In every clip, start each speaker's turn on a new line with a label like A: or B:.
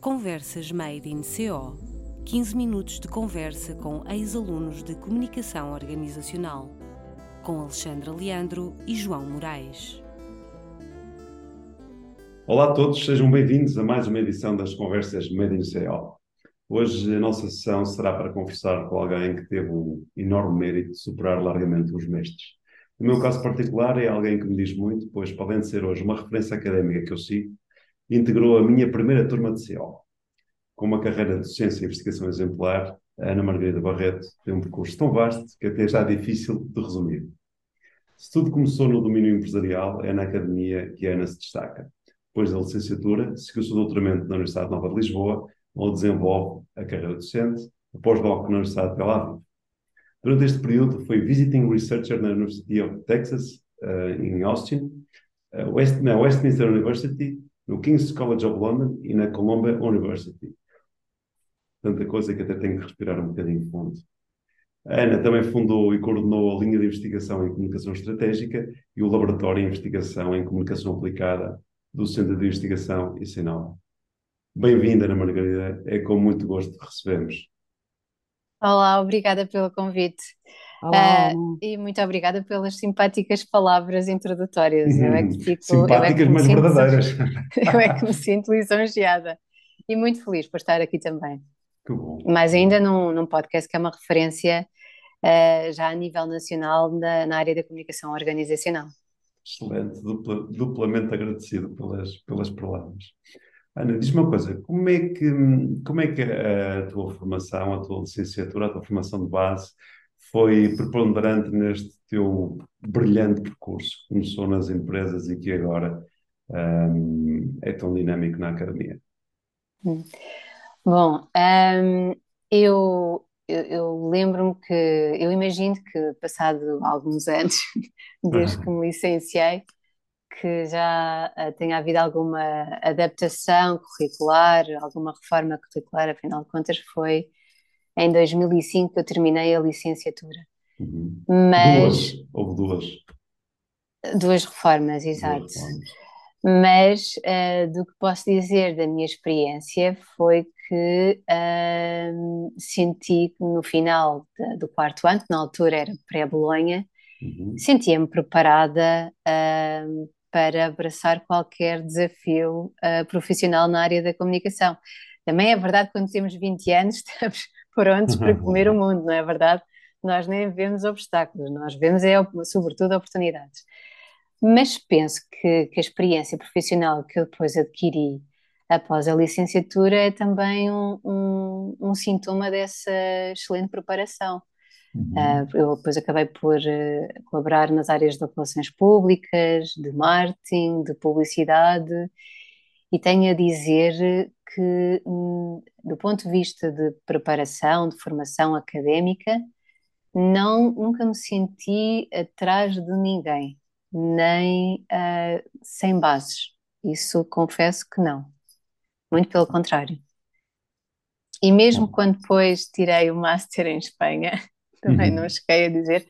A: Conversas Made in CO 15 minutos de conversa com ex-alunos de comunicação organizacional, com Alexandra Leandro e João Moraes.
B: Olá a todos, sejam bem-vindos a mais uma edição das Conversas Made in CO. Hoje a nossa sessão será para conversar com alguém que teve o enorme mérito de superar largamente os mestres. No meu caso particular, é alguém que me diz muito, pois, para além de ser hoje uma referência académica que eu sigo, integrou a minha primeira turma de CO. Com uma carreira de docência e investigação exemplar, a Ana Margarida Barreto tem um percurso tão vasto que até já é difícil de resumir. Se tudo começou no domínio empresarial, é na academia que a Ana se destaca. Depois da licenciatura, seguiu o seu doutoramento na Universidade Nova de Lisboa, onde desenvolve a carreira docente, após doc na Universidade de Tel Aviv. Durante este período, foi visiting researcher na University of Texas, uh, em Austin, uh, West, na Westminster University, no King's College of London e na Columbia University. Tanta coisa que até tenho que respirar um bocadinho fundo. A Ana também fundou e coordenou a linha de investigação em comunicação estratégica e o laboratório de investigação em comunicação aplicada do Centro de Investigação e Sinal. Bem-vinda, Ana Margarida, é com muito gosto que recebemos.
C: Olá, obrigada pelo convite.
D: Olá.
C: Uh, e muito obrigada pelas simpáticas palavras introdutórias. Eu é que fico,
B: Simpáticas,
C: é que me
B: mas
C: sinto-
B: verdadeiras.
C: Eu é que me sinto lisonjeada e muito feliz por estar aqui também.
B: Que bom.
C: Mais ainda num, num podcast que é uma referência uh, já a nível nacional na, na área da comunicação organizacional.
B: Excelente, dupla- duplamente agradecido pelas, pelas palavras. Ana, diz-me uma coisa, como é que, como é que a tua formação, a tua licenciatura, a tua formação de base foi preponderante neste teu brilhante percurso que começou nas empresas e que agora hum, é tão dinâmico na academia?
C: Bom, hum, eu, eu, eu lembro-me que, eu imagino que passado alguns anos, desde que me licenciei, que já eh, tenha havido alguma adaptação curricular, alguma reforma curricular, afinal de contas foi em 2005 que eu terminei a licenciatura.
B: Uhum.
C: Mas,
B: Duas, houve duas.
C: duas reformas,
B: duas
C: exato.
B: reformas.
C: Mas eh, do que posso dizer da minha experiência foi que ahm, senti que no final da- do quarto ano, que na altura era pré-Bolonha,
B: Uhum.
C: sentia-me preparada ahm, para abraçar qualquer desafio ah, profissional na área da comunicação. Também é verdade que quando temos 20 anos estamos prontos para comer o mundo, não é verdade? Nós nem vemos obstáculos, nós vemos é, sobretudo oportunidades. Mas penso que, que a experiência profissional que eu depois adquiri após a licenciatura é também um, um, um sintoma dessa excelente preparação.
B: Uhum.
C: Ah, eu depois acabei por eh, colaborar nas áreas de relações públicas, de marketing, de publicidade, e tenho a dizer que, hum, do ponto de vista de preparação, de formação académica, não, nunca me senti atrás de ninguém, nem ah, sem bases. Isso confesso que não. Muito pelo contrário. E mesmo quando depois tirei o Master em Espanha, também
B: Uhum.
C: não cheguei a dizer,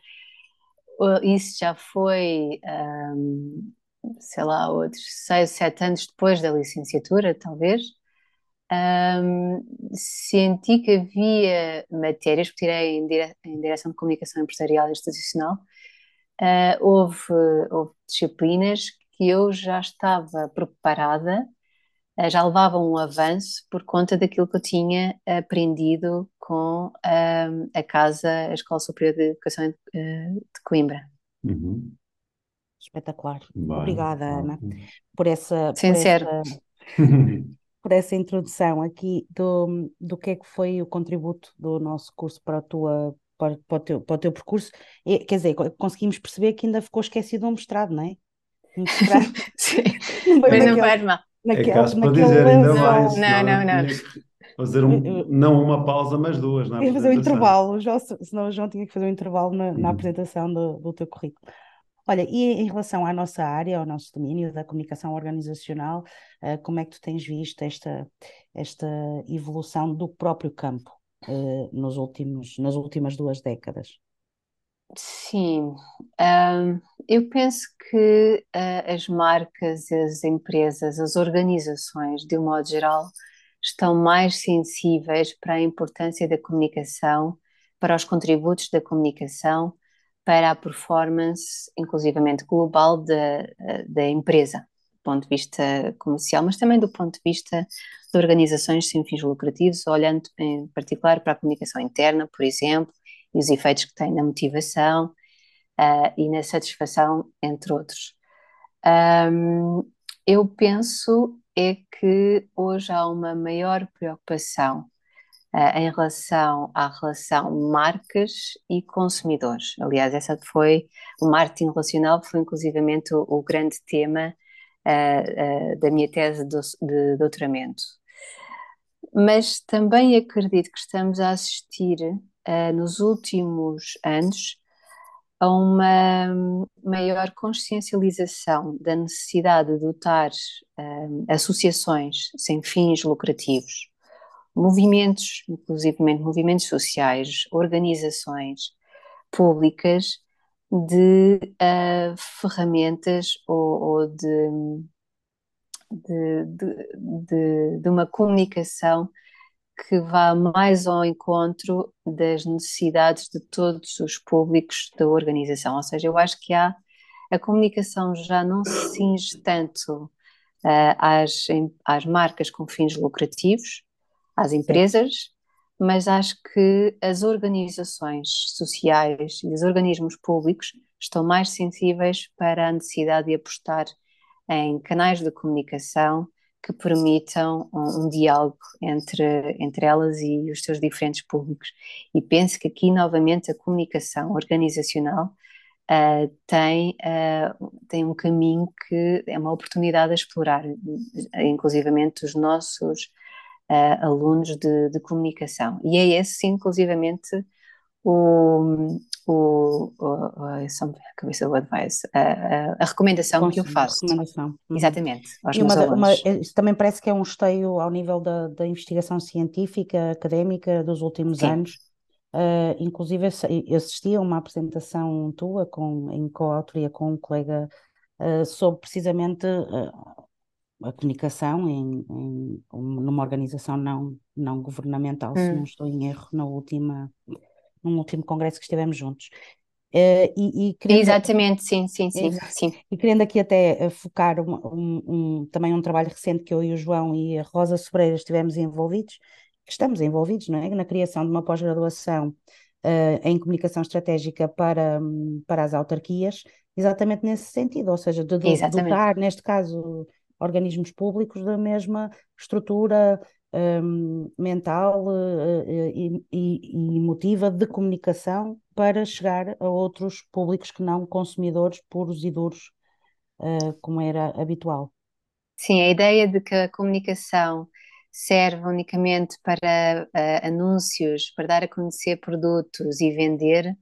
C: isso já foi, ahm, sei lá, outros seis, sete anos depois da licenciatura, talvez. Ahm, senti que havia matérias, porque tirei em, dire- em Direção de Comunicação Empresarial e Institucional, ah, houve, houve disciplinas que eu já estava preparada, ah, já levava um avanço por conta daquilo que eu tinha aprendido com ahm, a casa, a Escola Superior de Educação eh, de Coimbra.
B: Uhum.
D: Espetacular.
B: Bem,
D: Obrigada, Ana,
B: ótimo.
D: por essa, por
C: Sincero.
D: essa, por essa introdução aqui do, do que é que foi o contributo do nosso curso para a tua, para, para o teu, para o teu percurso. E, quer dizer, co- conseguimos perceber que ainda ficou esquecido um mestrado, não é? Um mestrado
C: Sim, mas não faz mal.
B: É
D: naquele,
B: caso para dizer ainda mais.
C: Não, não, não.
B: tinha que Fazer um, não uma pausa, mas duas na
D: Ia fazer um intervalo, senão o João tinha que fazer um intervalo na, na
B: Uhum.
D: apresentação do, do teu currículo. Olha, e em relação à nossa área, ao nosso domínio da comunicação organizacional, eh, como é que tu tens visto esta, esta evolução do próprio campo eh, nos últimos, nas últimas duas décadas?
C: Sim, ahm, eu penso que ah, as marcas, as empresas, as organizações, de um modo geral, estão mais sensíveis para a importância da comunicação, para os contributos da comunicação, para a performance, inclusivamente global, da, da empresa, do ponto de vista comercial, mas também do ponto de vista de organizações sem fins lucrativos, olhando em particular para a comunicação interna, por exemplo, e os efeitos que tem na motivação uh, e na satisfação, entre outros. Um, eu penso é que hoje há uma maior preocupação em relação à relação marcas e consumidores. Aliás, essa foi o marketing relacional foi inclusivamente o, o grande tema uh, uh, da minha tese de, de doutoramento. Mas também acredito que estamos a assistir nos últimos anos a uma maior consciencialização da necessidade de dotar associações sem fins lucrativos, movimentos, inclusive movimentos sociais, organizações públicas, de uh, ferramentas ou, ou de, de, de, de, uma comunicação que vá mais ao encontro das necessidades de todos os públicos da organização. Ou seja, eu acho que há a comunicação já não se cinge tanto uh, às, às marcas com fins lucrativos, às empresas, Sim. mas acho que as organizações sociais e os organismos públicos estão mais sensíveis para a necessidade de apostar em canais de comunicação que permitam um, um, diálogo entre, entre elas e os seus diferentes públicos. E penso que aqui, novamente, a comunicação organizacional uh, tem, uh, tem um caminho que é uma oportunidade a explorar, inclusivamente os nossos uh, alunos de, de, comunicação. E é esse, inclusivamente, o, o, o, a cabeça do advice, a, a, a recomendação que eu faço. Recomendação. Uhum. Exatamente.
D: e uma, uma, isso também parece que é um esteio ao nível da, da investigação científica, académica dos últimos Sim. anos. Uh, inclusive assisti a uma apresentação tua com, em coautoria com um colega uh, sobre precisamente uh, a comunicação em, em, numa organização não, não governamental, hum. se não estou em erro, na última num último congresso que estivemos juntos.
C: Uh, e, e querendo, Exatamente, sim, sim, sim, sim.
D: E querendo aqui até eh, focar um, um, um, também um trabalho recente que eu e o João e a Rosa Sobreira estivemos envolvidos, que estamos envolvidos, não é? Na criação de uma pós-graduação uh, em comunicação estratégica para, para as autarquias, exatamente nesse sentido, ou seja, de dotar, neste caso, organismos públicos da mesma estrutura um, mental uh, e, e, emotiva de comunicação para chegar a outros públicos que não consumidores puros e duros, uh, como era habitual.
C: Sim, a ideia de que a comunicação serve unicamente para uh, anúncios, para dar a conhecer produtos e vender,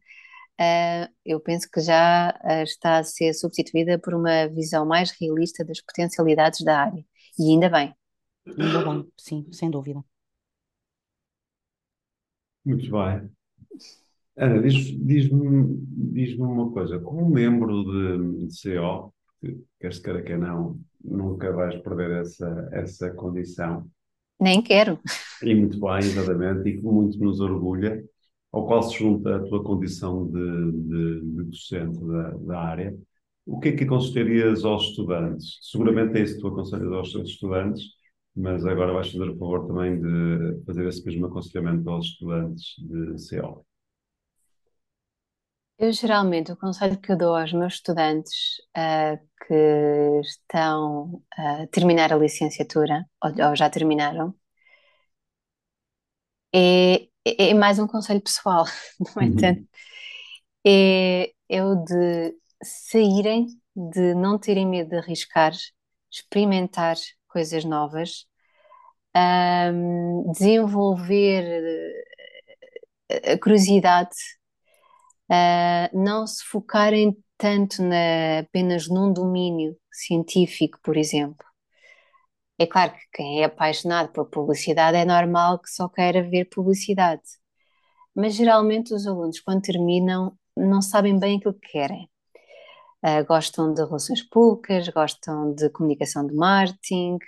C: uh, eu penso que já uh, está a ser substituída por uma visão mais realista das potencialidades da área. E ainda bem.
D: Ainda bem, sim, sem dúvida.
B: Muito bem. Ana, diz- diz-me diz-me uma coisa. Como membro de, de CO, que queres queira que não, nunca vais perder essa, essa condição.
C: Nem quero.
B: E muito bem, exatamente, e que muito nos orgulha, ao qual se junta a tua condição de, de, de docente da, da área. O que é que aconselharias aos estudantes? Seguramente é isso que tu aconselhas aos estudantes, mas agora vais fazer o favor também de fazer esse mesmo aconselhamento aos estudantes de CO.
C: Eu geralmente o conselho que eu dou aos meus estudantes uh, que estão a terminar a licenciatura ou, ou já terminaram é, é, é, mais um conselho pessoal, no entanto, uhum. é, é o de saírem, de não terem medo de arriscar, experimentar coisas novas, um, desenvolver eh, a curiosidade, uh, não se focarem tanto na, apenas num domínio científico, por exemplo. É claro que quem é apaixonado por publicidade é normal que só queira ver publicidade, mas geralmente os alunos, quando terminam, não sabem bem aquilo que querem. Uh, gostam de relações públicas, gostam de comunicação de marketing,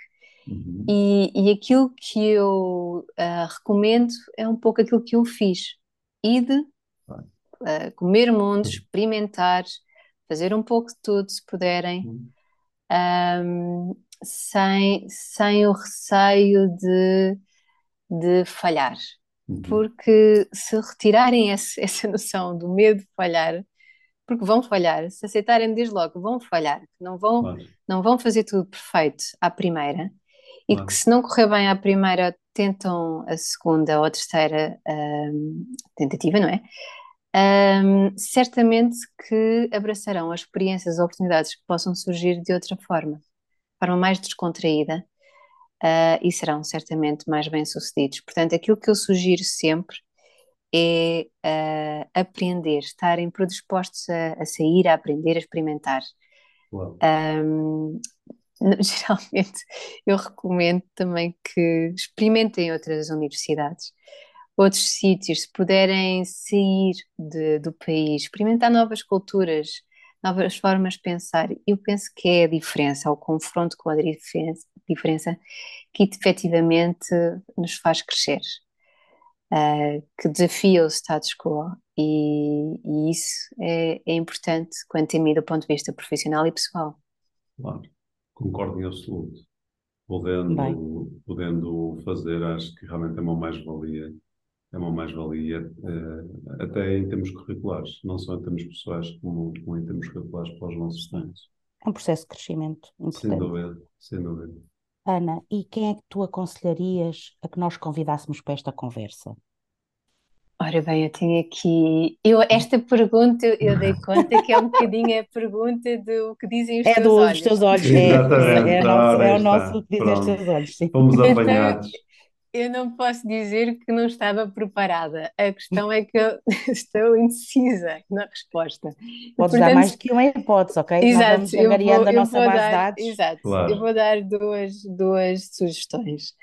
C: Uhum. E, e aquilo que eu uh, recomendo é um pouco aquilo que eu fiz. Ir uh, comer mundo, experimentar, fazer um pouco de tudo, se puderem, uhum. um, sem, sem o receio de, de falhar. Uhum. Porque se retirarem esse, essa noção do medo de falhar, porque vão falhar, se aceitarem desde logo, vão falhar, não vão, claro. não vão fazer tudo perfeito à primeira, e claro. que se não correr bem à primeira, tentam a segunda ou a terceira um, tentativa, não é? Um, certamente que abraçarão as experiências, as oportunidades que possam surgir de outra forma, forma mais descontraída, uh, e serão certamente mais bem-sucedidos. Portanto, aquilo que eu sugiro sempre é uh, aprender, estarem predispostos a, a, sair, a aprender, a experimentar. Um, geralmente eu recomendo também que experimentem outras universidades, outros sítios, se puderem sair de, do país, experimentar novas culturas, novas formas de pensar. Eu penso que é a diferença, o confronto com a diferença, diferença que efetivamente nos faz crescer uh, que desafia o status quo e, e isso é, é, importante quanto a mim do ponto de vista profissional e pessoal.
B: Claro, concordo em absoluto. Podendo, podendo fazer, acho que realmente é uma mais-valia, é uma mais-valia uh, até em termos curriculares, não só em termos pessoais, como, como em termos curriculares para os nossos estudantes.
D: É um processo de crescimento importante.
B: Sem dúvida, sem dúvida.
D: Ana, e quem é que tu aconselharias a que nós convidássemos para esta conversa?
C: Ora bem, eu tenho aqui. Eu, esta pergunta, eu dei conta que é um bocadinho a pergunta do que dizem os é teus do, olhos. É dos
D: teus olhos, é,
B: Exatamente.
D: é,
B: nosso,
D: é o nosso que dizem os teus olhos. Sim.
B: Fomos apanhados.
C: Eu não posso dizer que não estava preparada. A questão é que eu estou indecisa na resposta.
D: Podes Portanto, dar mais que uma hipótese, ok?
C: Exato,
D: Nós vamos eu vou, a nossa base
C: dar,
D: de dados.
C: Exato, claro. eu vou dar duas, duas sugestões.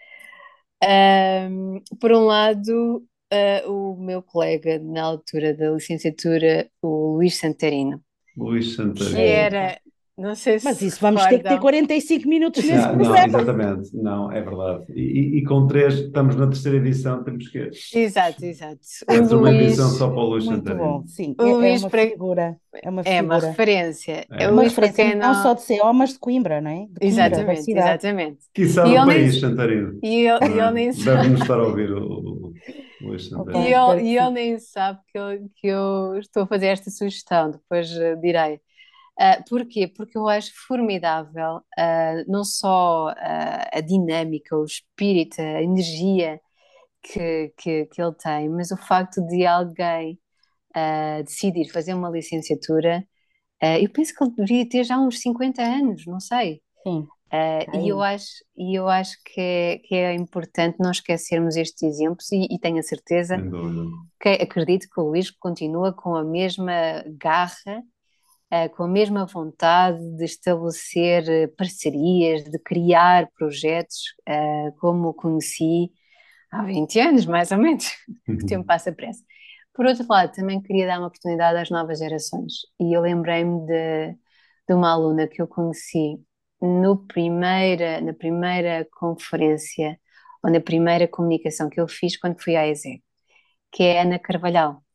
C: Um, por um lado, uh, o meu colega na altura da licenciatura, o Luís Santarino.
B: Luís Santarino.
C: Que era não sei se
D: Mas isso vamos recordam. ter que ter 45 minutos nesse
B: não, não, exatamente, não, é verdade. E, e, com três, estamos na terceira edição, temos que.
C: Exato, exato.
B: Temos uma edição só para o Luís
D: Muito bom, sim. O é, Luís é uma para... figura. É uma,
C: figura. É uma referência.
D: É, é uma referência não... não... só de CO, mas de Coimbra, não é? De
C: Coimbra, exatamente, exatamente.
B: Que sabe o país, nem... Santarino.
C: E ele, e ele nem sabe.
B: Deve-nos estar a ouvir o, o Luís Santarino.
C: E ele, ele nem sabe que eu, que eu estou a fazer esta sugestão, depois uh, direi. Uh, porquê? Porque eu acho formidável uh, não só uh, a dinâmica, o espírito, a energia que, que, que ele tem, mas o facto de alguém decidir fazer uma licenciatura, eu penso que ele devia ter já uns 50 anos, não sei.
D: Sim.
C: e, eu acho, e eu acho que é, que é importante não esquecermos estes exemplos e, e tenho a certeza que acredito que o Luís continua com a mesma garra uh, com a mesma vontade de estabelecer eh, parcerias, de criar projetos, uh, como o conheci há 20 anos, mais ou menos, o uhum. tempo passa pressa. Por outro lado, também queria dar uma oportunidade às novas gerações, e eu lembrei-me de, de uma aluna que eu conheci no primeira, na primeira conferência, ou na primeira comunicação que eu fiz quando fui à ESE, que é a Ana Carvalhal.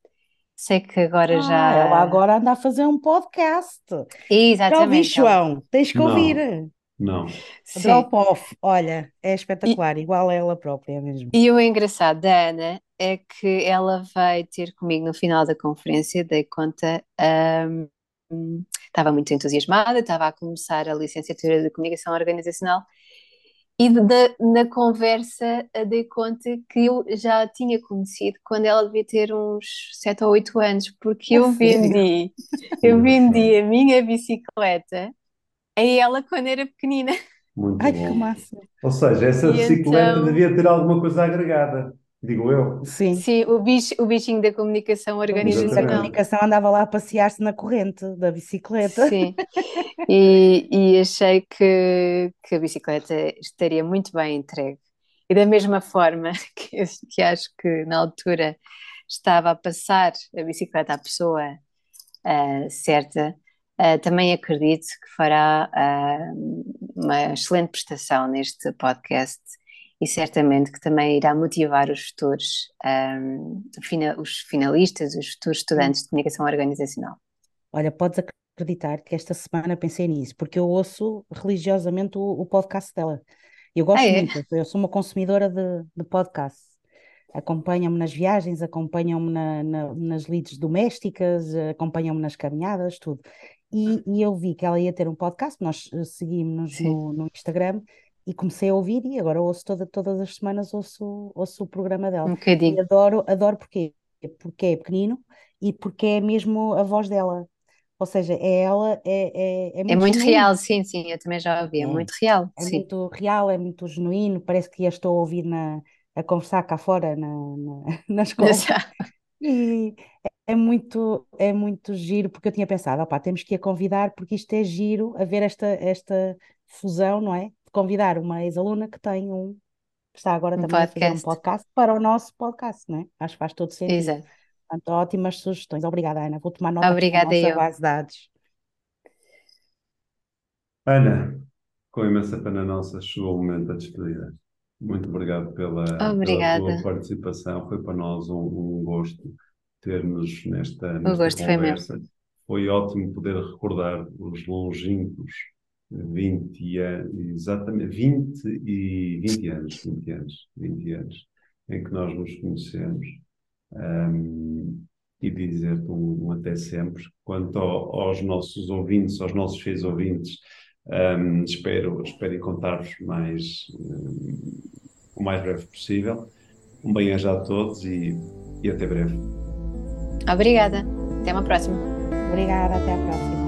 C: Sei que agora ah, já.
D: Ela agora anda a fazer um podcast.
C: Exatamente.
D: Já ouvi, João? Tens que
B: não,
D: ouvir.
B: Não.
D: Drop off, olha, é espetacular, e, igual a ela própria mesmo.
C: E o engraçado da Ana é que ela vai ter comigo no final da conferência, dei conta. Um, estava muito entusiasmada, estava a começar a licenciatura de comunicação organizacional e de, na conversa dei conta que eu já tinha conhecido quando ela devia ter uns 7 ou 8 anos, porque eu vendi, eu vendi a minha bicicleta a ela quando era pequenina.
B: Muito
D: Ai,
B: bom.
D: que massa.
B: Ou seja, essa e bicicleta então... devia ter alguma coisa agregada digo eu.
D: Sim.
C: Sim, o, bicho, o bichinho da comunicação organizacional.
D: A comunicação andava lá a passear-se na corrente da bicicleta.
C: Sim, e, e achei que, que a bicicleta estaria muito bem entregue. E da mesma forma que, que acho que na altura estava a passar a bicicleta à pessoa uh, certa, Uh, também acredito que fará uh, uma excelente prestação neste podcast e certamente que também irá motivar os futuros, um, os finalistas, os futuros estudantes de comunicação organizacional.
D: Olha, podes acreditar que esta semana pensei nisso, porque eu ouço religiosamente o, o podcast dela. Eu gosto ah, é? muito, eu sou uma consumidora de, de podcasts. Acompanham-me nas viagens, acompanham-me na, na, nas leads domésticas, acompanham-me nas caminhadas, tudo. E, e, eu vi que ela ia ter um podcast, nós eh, seguimos no, no, Instagram e comecei a ouvir e agora ouço toda, todas as semanas ouço, ouço o programa dela.
C: Um bocadinho.
D: E adoro, adoro porque, porque é pequenino e porque é mesmo a voz dela. Ou seja, é ela, é, é,
C: é muito, é muito real, sim, sim, eu também já ouvi, é, é muito real.
D: É
C: sim.
D: muito real, é muito genuíno, parece que a estou a ouvir na, a conversar cá fora na, na, na escola. e é muito, é muito giro, porque eu tinha pensado, opá, temos que a convidar, porque isto é giro, a ver esta, esta fusão, não é? Convidar uma ex-aluna que tem um, que está agora um também podcast. a fazer um podcast para o nosso podcast, não é? Acho que faz todo sentido. Exato. Portanto, ótimas sugestões. Obrigada, Ana. Vou tomar nota
C: Obrigada
D: da nossa
C: eu.
D: base de dados.
B: Ana, com imensa pena nossa, chegou o momento da despedida. Muito obrigado pela, pela tua participação. Foi para nós um, um gosto ter-nos nesta, nesta
C: gosto conversa. Foi,
B: foi ótimo poder recordar os longínquos 20 anos, exatamente 20 e 20 anos, 20 anos, 20 anos em que nós nos conhecemos um, e dizer-te um, um, até sempre. Quanto ao, aos nossos ouvintes, aos nossos filhos ouvintes, um, espero, espero encontrar-vos mais, um, o mais breve possível. Um bem-aja a todos e, e até breve.
C: Obrigada. Até uma próxima.
D: Obrigada, até a próxima.